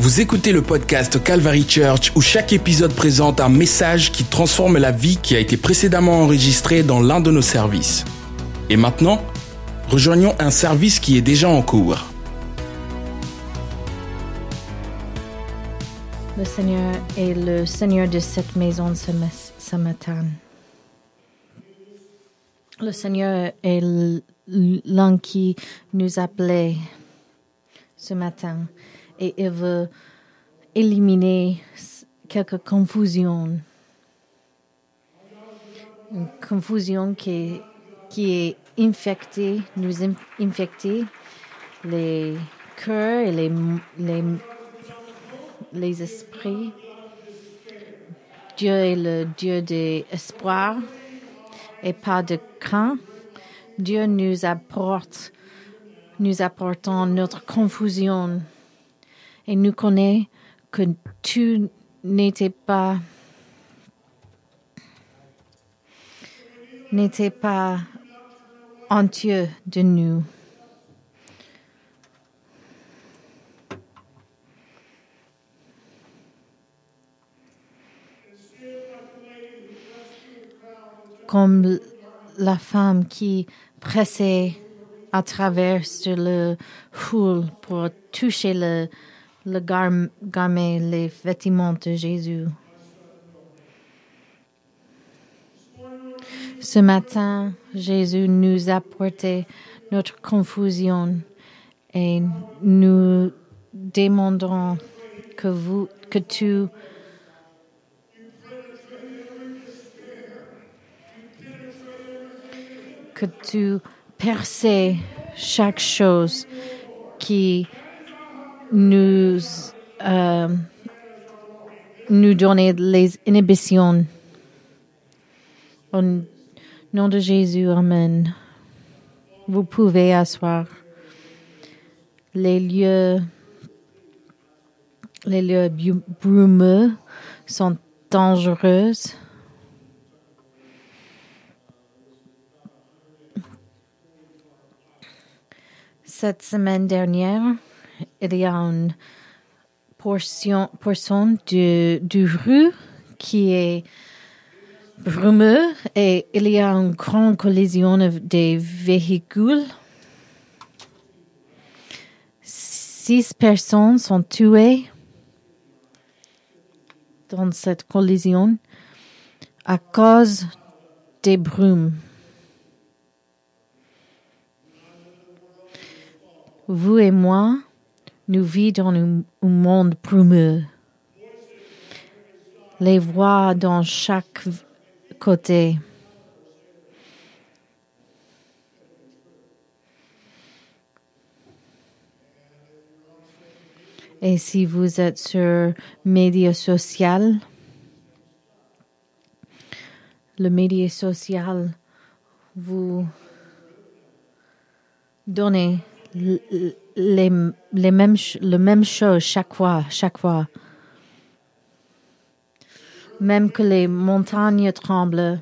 Vous écoutez le podcast Calvary Church où chaque épisode présente un message qui transforme la vie qui a été précédemment enregistrée dans l'un de nos services. Et maintenant, rejoignons un service qui est déjà en cours. Le Seigneur est le Seigneur de cette maison ce, matin. Le Seigneur est l'un qui nous appelait ce matin et il veut éliminer quelques confusions. Une confusion qui est, qui est infectée, nous in- infecter les cœurs et les, les les esprits. Dieu est le Dieu d'espoir et pas de crainte. Dieu nous apporte, nous apportant notre confusion et nous connaît que tout n'était pas n'était pas entier de nous. comme la femme qui pressait à travers le foule pour toucher le, le gar- garment, les vêtements de Jésus. Ce matin, Jésus nous a porté notre confusion et nous demandons que vous, que tu que tu perçais chaque chose qui nous, euh, nous donnait les inhibitions. Au nom de Jésus, Amen. Vous pouvez asseoir. Les lieux, les lieux brumeux sont dangereux. Cette semaine dernière, il y a une portion, du, du rue qui est brumeux et il y a une grande collision des véhicules. Six personnes sont tuées dans cette collision à cause des brumes. Vous et moi, nous vivons dans un, monde brumeux. Les voix dans chaque côté. Et si vous êtes sur médias sociaux, le média social vous l- les, mêmes, le même chose chaque fois, chaque fois. Même que les montagnes tremblent,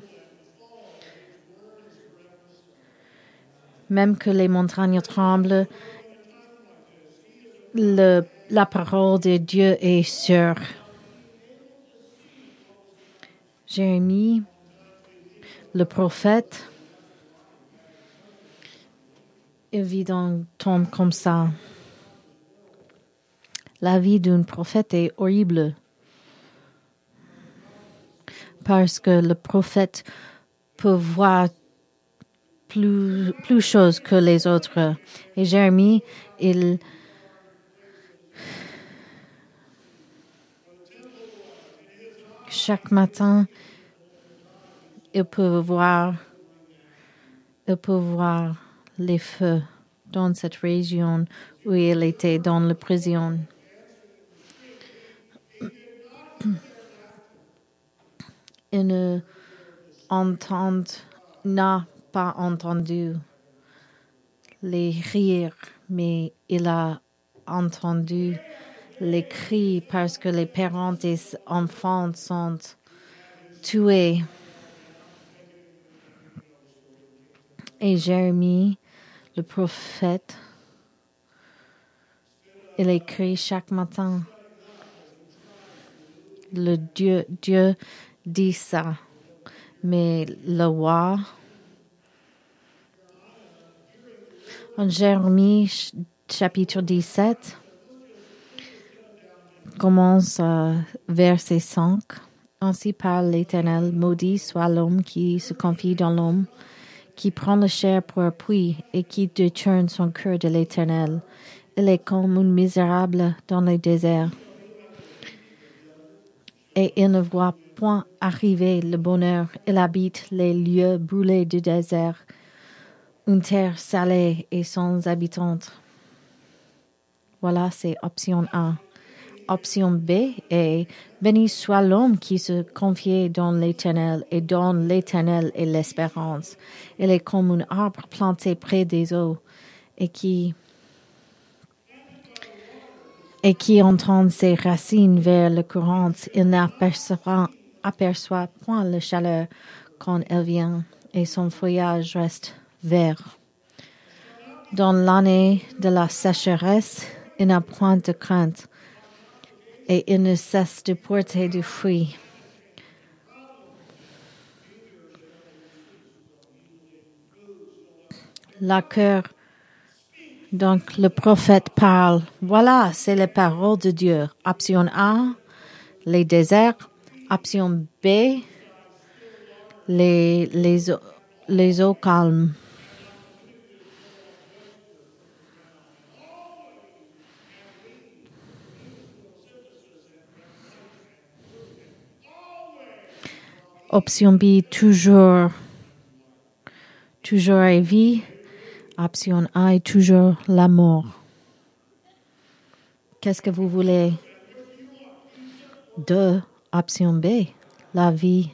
même que les montagnes tremblent, le, la parole de Dieu est sûre. Jérémie, le prophète, il vit dans temps comme ça. La vie d'un prophète est horrible parce que le prophète peut voir plus, plus choses que les autres. Et Jérémie, il chaque matin, il peut voir, il peut voir les feux dans cette région où il était dans la prison. Il ne entend, n'a pas entendu les rires, mais il a entendu les cris parce que les parents des enfants sont tués. Et Jérémie, le prophète, il écrit chaque matin le Dieu, Dieu dit ça. Mais le roi, en Jérémie chapitre 17, commence euh, verset 5. Ainsi parle l'Éternel, maudit soit l'homme qui se confie dans l'homme, qui prend la chair pour appui et qui détourne son cœur de l'Éternel. Il est comme un misérable dans le désert. Et il ne voit point arriver le bonheur. Il habite les lieux brûlés du désert, une terre salée et sans habitants. Voilà, c'est option A. Option B est Béni soit l'homme qui se confie dans l'Éternel et donne l'Éternel et l'espérance. Il est comme un arbre planté près des eaux et qui et qui entend ses racines vers le courant. Il n'aperçoit aperçoit point la chaleur quand elle vient et son feuillage reste vert. Dans l'année de la sécheresse, il n'a point de crainte et il ne cesse de porter du fruit. La cœur, donc le prophète parle. Voilà, c'est les paroles de Dieu. Option A, les déserts. Option B, les, les, les eaux calmes. Option B, toujours, toujours la vie. Option A, toujours la mort. Qu'est-ce que vous voulez? De option B, la vie.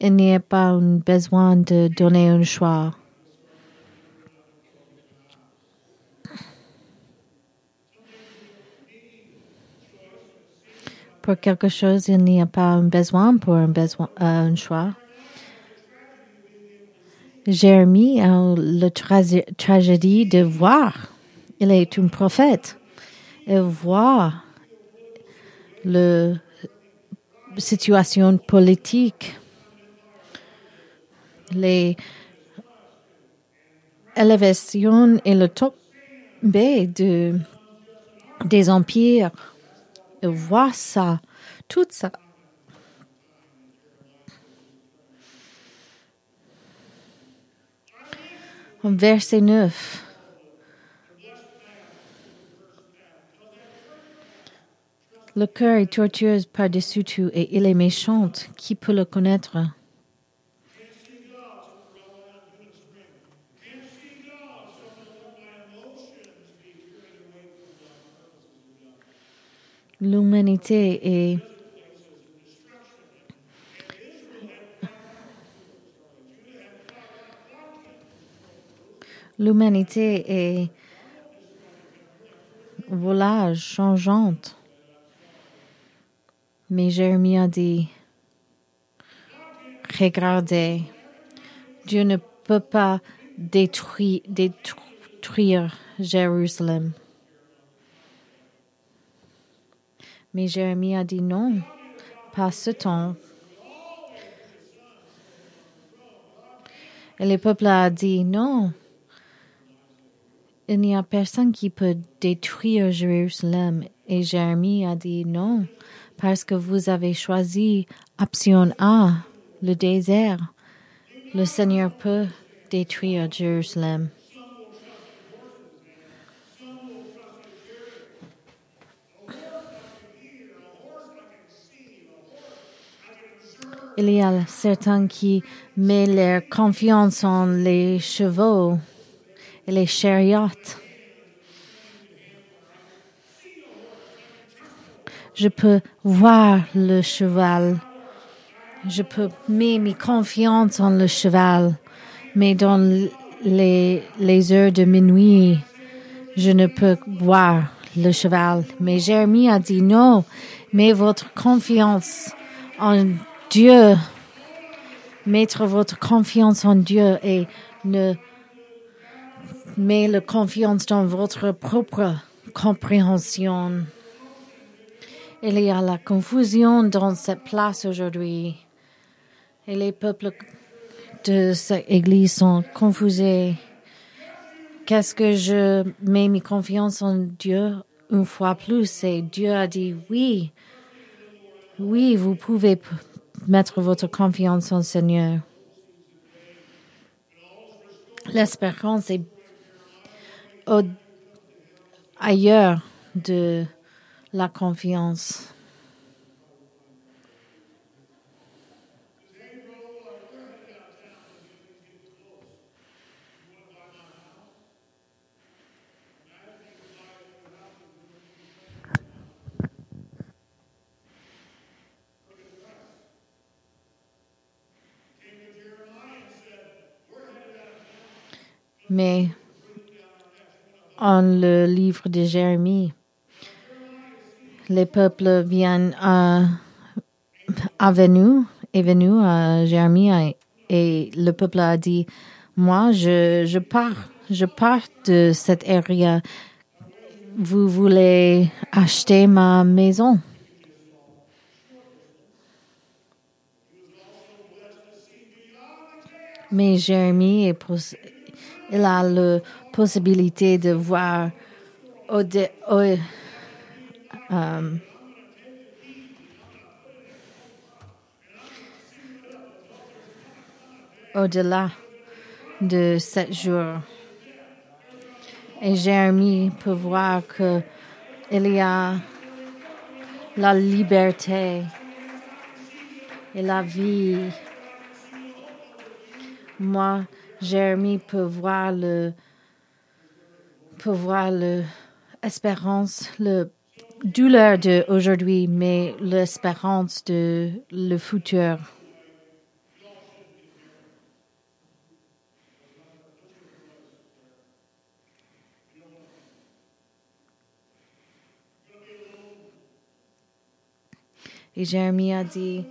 Il n'y a pas besoin de donner un choix. Pour quelque chose, il n'y a pas un besoin pour un, besoin, euh, un choix. Jérémie a la tragédie de voir. Il est un prophète. Il voit la situation politique, les élévations et le tombé de, des empires voit ça, tout ça. Verset 9. Le cœur est tortueux par-dessus tout et il est méchant. Qui peut le connaître? L'humanité est l'humanité est volage changeante. Mais Jérémie a dit, regardez, Dieu ne peut pas détruire, détruire Jérusalem. Mais Jérémie a dit non, pas ce temps. Et le peuple a dit non. Il n'y a personne qui peut détruire Jérusalem. Et Jérémie a dit non, parce que vous avez choisi option A, le désert. Le Seigneur peut détruire Jérusalem. Il y a certains qui mettent leur confiance en les chevaux et les chariots. Je peux voir le cheval. Je peux mettre mes confiance en le cheval. Mais dans les, heures de minuit, je ne peux voir le cheval. Mais Jérémie a dit non, mais votre confiance en Dieu, mettre votre confiance en Dieu et ne mettre la confiance dans votre propre compréhension. Il y a la confusion dans cette place aujourd'hui. Et les peuples de cette église sont confusés. Qu'est-ce que je mets mes confiances en Dieu une fois plus? Et Dieu a dit oui. Oui, vous pouvez mettre votre confiance en Seigneur. L'espérance est ailleurs de la confiance. Mais en le livre de Jérémie, les peuples viennent à, à venu, est venu à Jérémie et le peuple a dit, moi, je, je pars, je pars de cette area. Vous voulez acheter ma maison? Mais Jérémie est il a la possibilité de voir um, au-delà de sept jours. Et Jérémie peut voir que il y a la liberté et la vie. Moi, Jérémie peut voir le, peut voir l'espérance, le douleur de aujourd'hui, mais l'espérance de le futur. Et Jérémie a dit,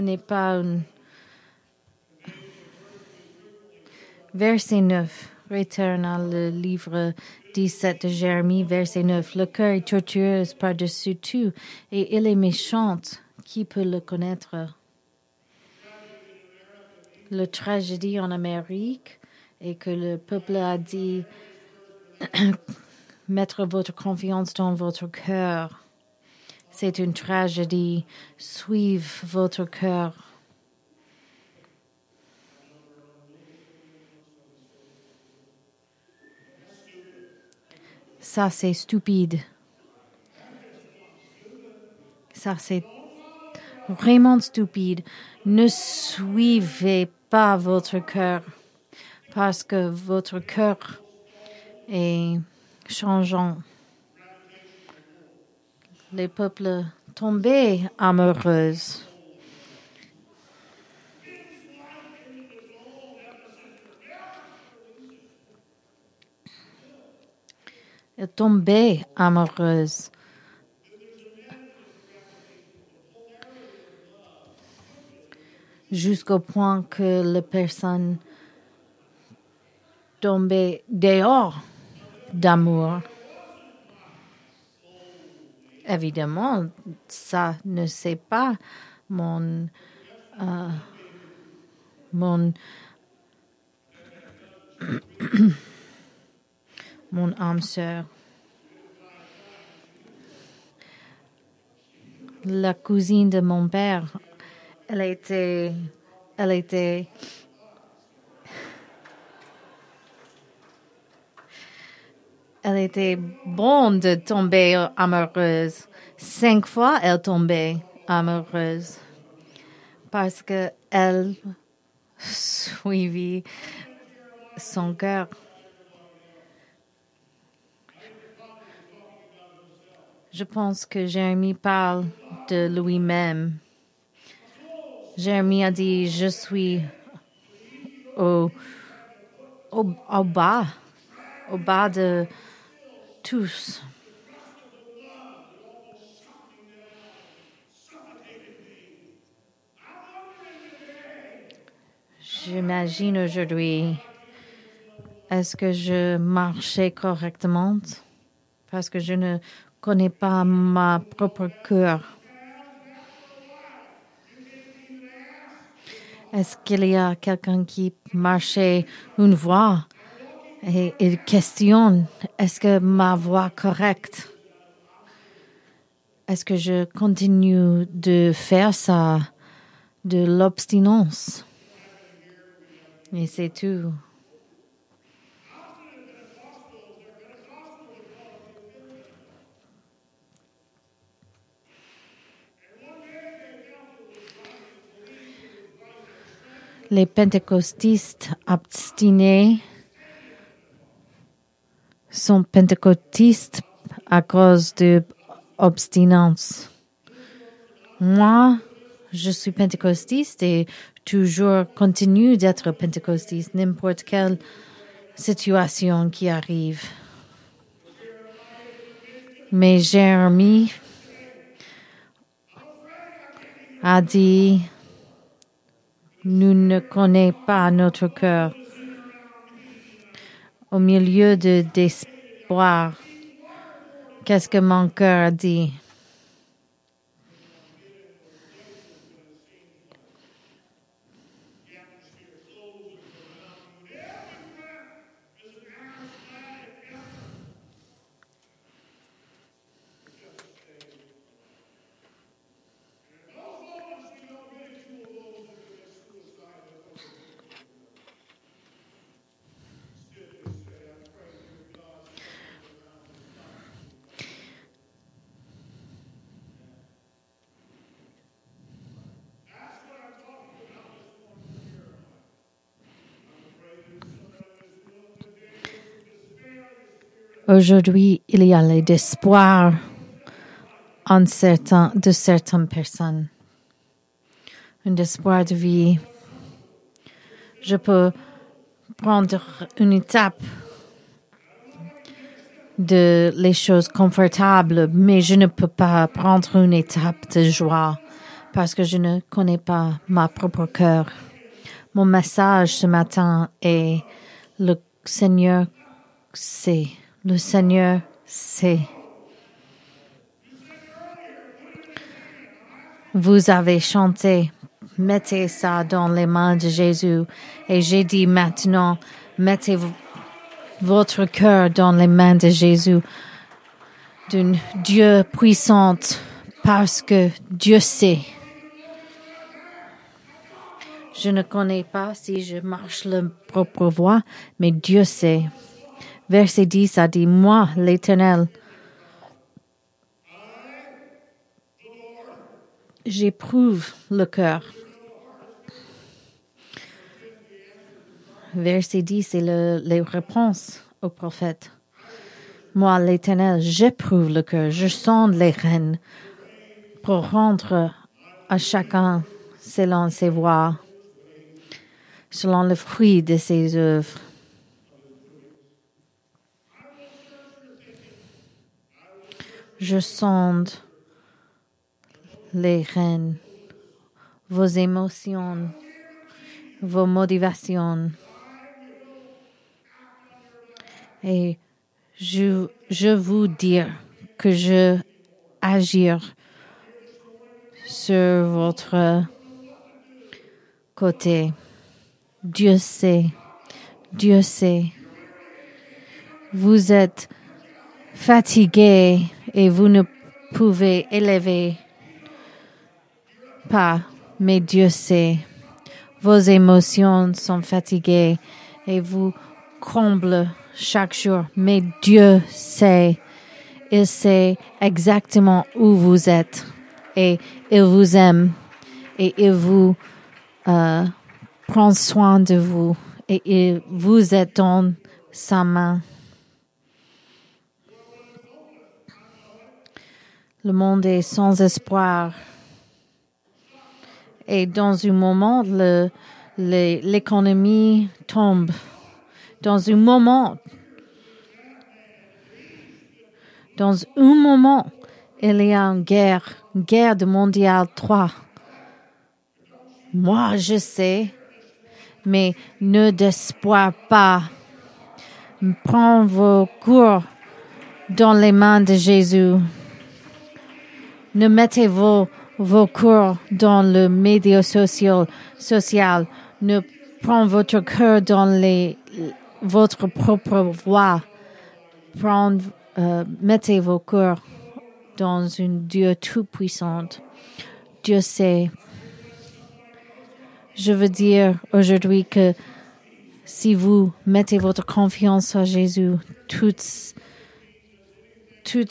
n'est pas Verset 9. Retourne le livre 17 de Jérémie, verset 9. Le cœur est tortueux par-dessus tout et il est méchant. Qui peut le connaître? La tragédie en Amérique et que le peuple a dit mettre votre confiance dans votre cœur. C'est une tragédie. Suivez votre cœur. Ça, c'est stupide. Ça, c'est vraiment stupide. Ne suivez pas votre cœur parce que votre cœur est changeant. Les peuples tombés amoureux est tombée amoureuse. Jusqu'au point que la personne tombait dehors d'amour. Évidemment, ça ne c'est pas mon euh, mon mon âme sœur. La cousine de mon père, elle était, elle était, elle était bonne de tomber amoureuse. Cinq fois, elle tombait amoureuse parce que elle suivit son cœur. Je pense que Jérémie parle de lui-même. Jérémie a dit, je suis au, au, bas, au bas de J'imagine aujourd'hui Est-ce que je marchais correctement? Parce que je ne connais pas ma propre cœur. Est-ce qu'il y a quelqu'un qui marchait une voie et il questionne est-ce que ma voix correcte? Est-ce que je continue de faire ça de l'obstinence? Et c'est tout. Les pentecostistes abstinés sont pentecostistes à cause de obstinence. Moi, je suis pentecostiste et toujours continue d'être pentecostiste, n'importe quelle situation qui arrive. Mais Jérémie a dit, nous ne connaissons pas notre cœur. Au milieu de d'espoir, qu'est-ce que mon cœur dit? Aujourd'hui, il y a l'espoir en de certaines personnes. Un espoir de vie. Je peux prendre une étape de les choses confortables, mais je ne peux pas prendre une étape de joie parce que je ne connais pas ma propre cœur. Mon message ce matin est le Seigneur sait. Le Seigneur sait. Vous avez chanté, mettez ça dans les mains de Jésus. Et j'ai dit maintenant, mettez votre cœur dans les mains de Jésus, d'un Dieu puissant, parce que Dieu sait. Je ne connais pas si je marche la propre voie, mais Dieu sait. Verset 10 a dit, moi, l'Éternel, j'éprouve le cœur. Verset 10, c'est le, les réponses au prophète. Moi, l'Éternel, j'éprouve le cœur, je sonde les reines pour rendre à chacun selon ses voies, selon le fruit de ses œuvres. Je sonde les reines, vos émotions, vos motivations. Et je, je vous dire que je agir sur votre côté. Dieu sait, Dieu sait. Vous êtes fatigué et vous ne pouvez élever pas, mais Dieu sait. Vos émotions sont fatiguées et vous comble chaque jour, mais Dieu sait. Il sait exactement où vous êtes et il vous aime et il vous euh, prend soin de vous et il vous est dans sa main. Le monde est sans espoir. Et dans un moment, l'économie tombe. Dans un moment, dans un moment, il y a une guerre, une guerre de mondiale 3. Moi, je sais, mais ne d'espoir pas. Prends vos cours dans les mains de Jésus. Ne mettez vos, vos cours dans le média social, social. Ne prenez votre cœur dans les, votre propre voix. Euh, mettez vos cœurs dans une Dieu tout-puissant. Dieu sait. Je veux dire aujourd'hui que si vous mettez votre confiance en Jésus, tout, tout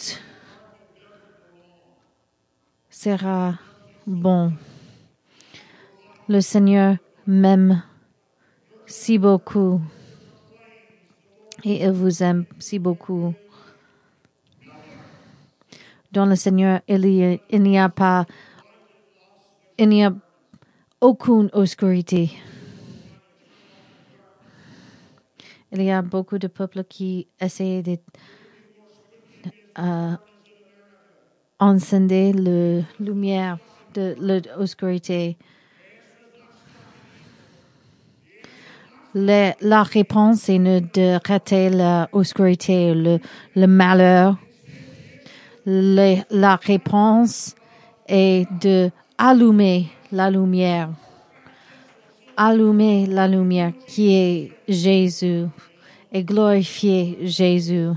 sera bon. Le Seigneur m'aime si beaucoup et il vous aime si beaucoup. Dans le Seigneur, il n'y a pas, il n'y a aucune obscurité. Il y a beaucoup de peuples qui essaient de euh, encender la lumière de l'obscurité. La réponse est de rater l'obscurité, le, le malheur. la réponse est de allumer la lumière. Allumer la lumière qui est Jésus et glorifier Jésus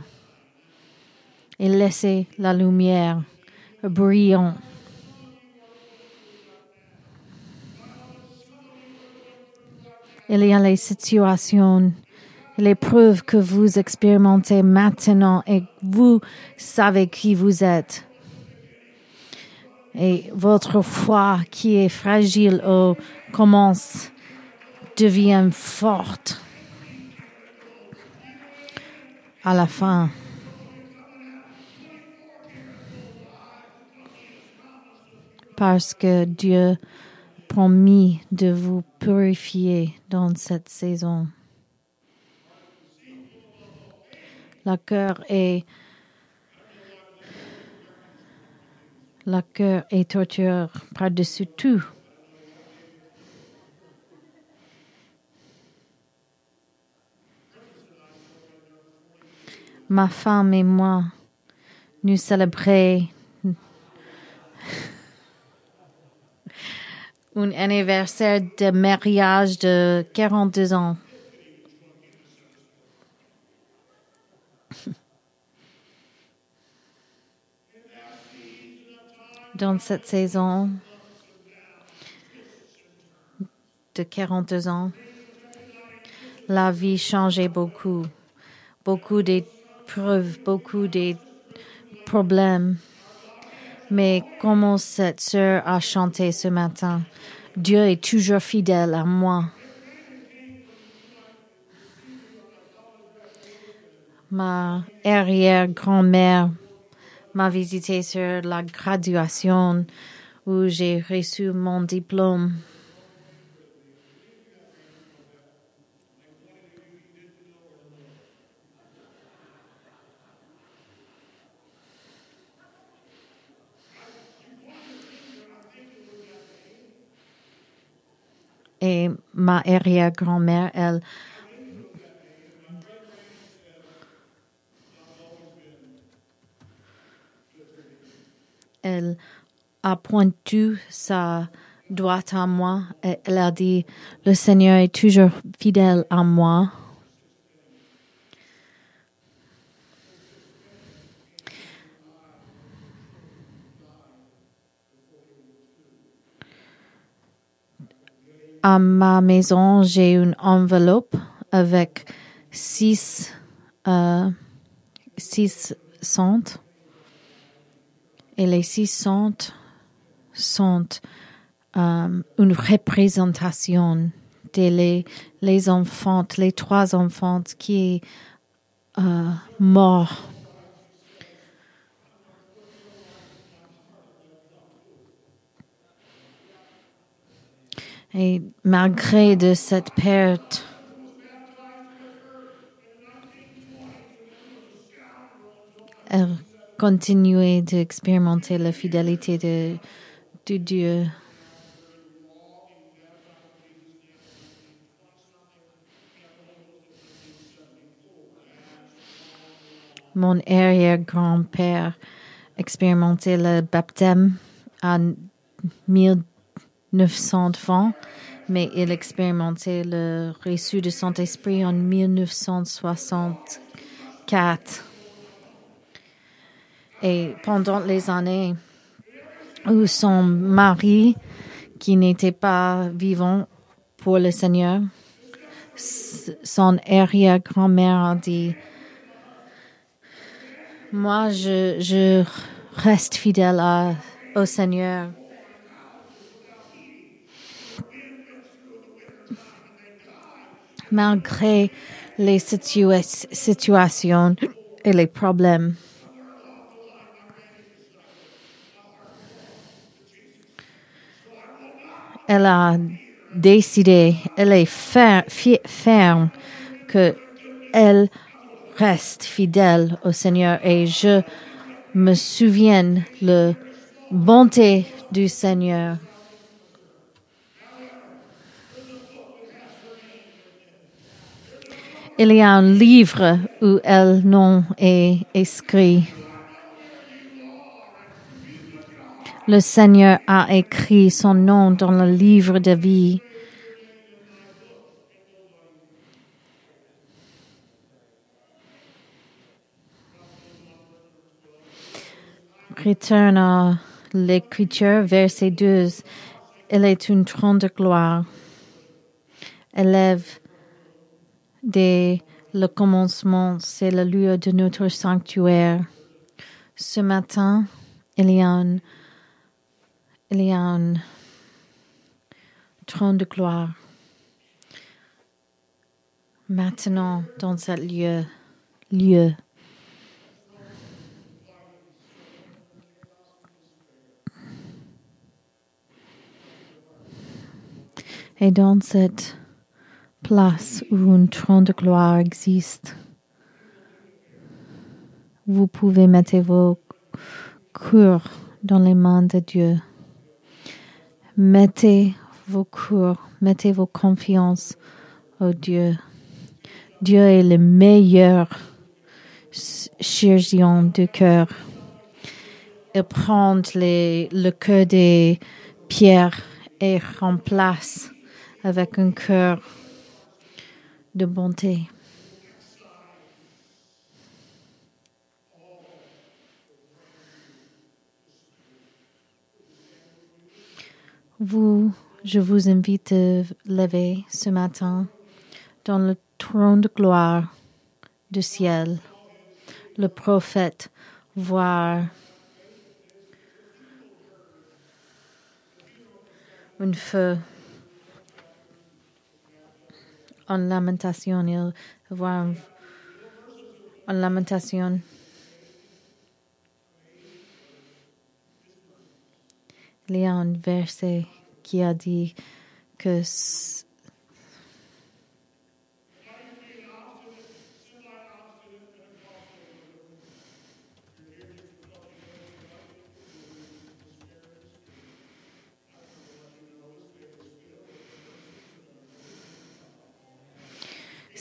et laisser la lumière brillant. Il y a les situations, les preuves que vous expérimentez maintenant et vous savez qui vous êtes. Et votre foi qui est fragile ou commence devient forte à la fin. Parce que Dieu promis de vous purifier dans cette saison. La cœur est la cœur est torture par-dessus tout. Ma femme et moi, nous célébrons un anniversaire de mariage de 42 ans. Dans cette saison de 42 ans, la vie changeait beaucoup. Beaucoup d'épreuves, beaucoup de problèmes. Mais comment cette sœur a chanté ce matin, Dieu est toujours fidèle à moi. Ma arrière-grand-mère m'a visité sur la graduation où j'ai reçu mon diplôme. Et ma arrière-grand-mère, elle, elle a pointu sa droite à moi et elle a dit, le Seigneur est toujours fidèle à moi. À ma maison, j'ai une enveloppe avec six, euh, six cents. Et les six cents sont euh, une représentation des les, enfants, les trois enfants qui sont euh, morts Et malgré de cette perte, elle continuait d'expérimenter la fidélité de, Dieu. mon arrière-grand-père expérimenté le baptême à 1920, mais il expérimentait le reçu du Saint-Esprit en 1964. Et pendant les années où son mari, qui n'était pas vivant pour le Seigneur, son arrière-grand-mère a dit, moi, je, reste fidèle au Seigneur. Malgré les situations et les problèmes. Elle a décidé, elle est ferme que elle reste fidèle au Seigneur et je me souviens le bonté du Seigneur. Il y a un livre où elle nom est écrit. Le Seigneur a écrit son nom dans le livre de vie. Retourne à l'écriture, verset 12. Elle est une trône de gloire. Élève dès le commencement, c'est le lieu de notre sanctuaire. Ce matin, il y a un, il y trône de gloire. Maintenant, dans ce lieu, lieu, Et dans cette place où un trône de gloire existe, vous pouvez mettre vos cœurs dans les mains de Dieu. Mettez vos cœurs, mettez vos confiances au Dieu. Dieu est le meilleur chirurgien du cœur. Il prend le cœur des pierres et remplace avec un cœur de bonté. Vous, je vous invite à lever ce matin dans le trône de gloire du ciel. Le prophète voir un feu en lamentation, il voit en lamentation. Il y a un verset qui a dit que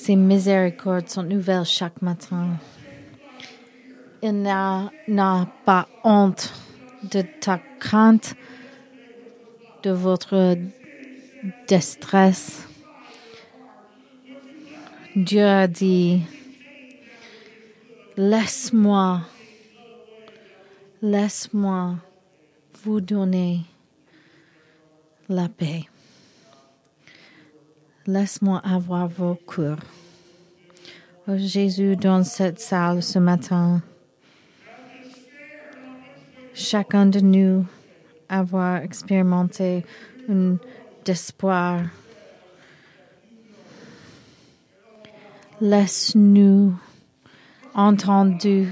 Ses miséricordes sont nouvelles chaque matin. Il n'a pas honte de ta crainte, de votre détresse. Dieu a dit, laisse-moi, laisse-moi vous donner la paix. Laisse-moi avoir vos cœurs. Oh Jésus, dans cette salle ce matin, chacun de nous avoir expérimenté un espoir. Laisse-nous entendre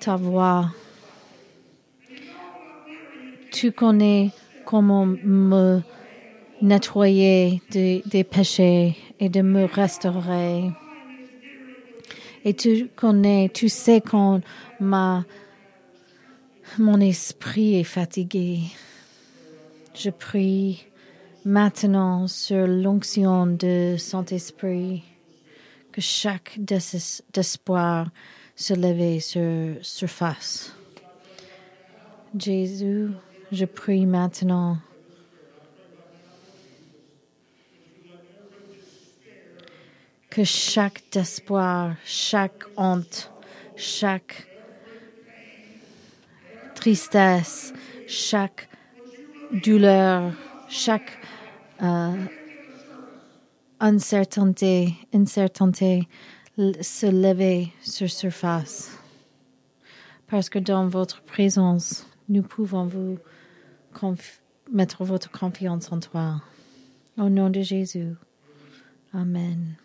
ta voix. Tu connais comment me nettoyer des péchés et de me restaurer. Et tu connais, tu sais quand ma, mon esprit est fatigué. Je prie maintenant sur l'onction de Saint-Esprit que chaque espoir se lève sur surface. Jésus, je prie maintenant. Que chaque espoir, chaque honte, chaque tristesse, chaque douleur, chaque euh, uncertainté, incertainté se lever sur surface. Parce que dans votre présence, nous pouvons vous mettre votre confiance en toi. Au nom de Jésus. Amen.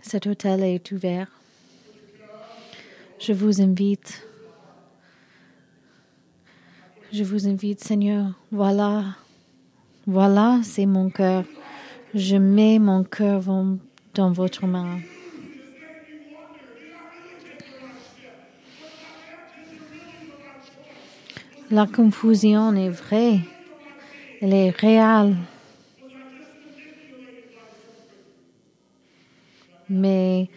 Cet hôtel est ouvert. Je vous invite. Je vous invite, Seigneur. Voilà. Voilà, c'est mon cœur. Je mets mon cœur dans votre main. La confusion est vraie, elle est réelle. Mais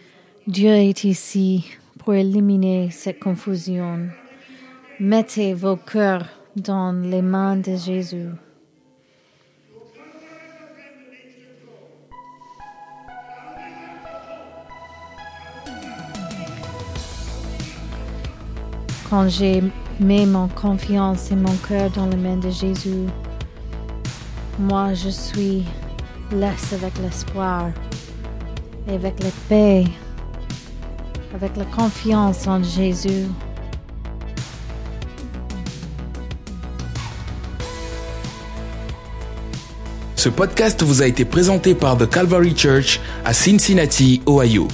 Dieu est ici pour éliminer cette confusion. Mettez vos cœurs dans les mains de Jésus. Quand j'ai mis mon confiance et mon cœur dans les mains de Jésus, moi je suis laisse avec l'espoir et avec la paix, avec la confiance en Jésus. Ce podcast vous a été présenté par The Calvary Church à Cincinnati, Ohio.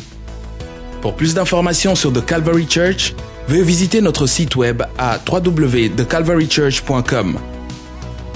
Pour plus d'informations sur The Calvary Church, veuillez visiter notre site web à www.thecalvarychurch.com.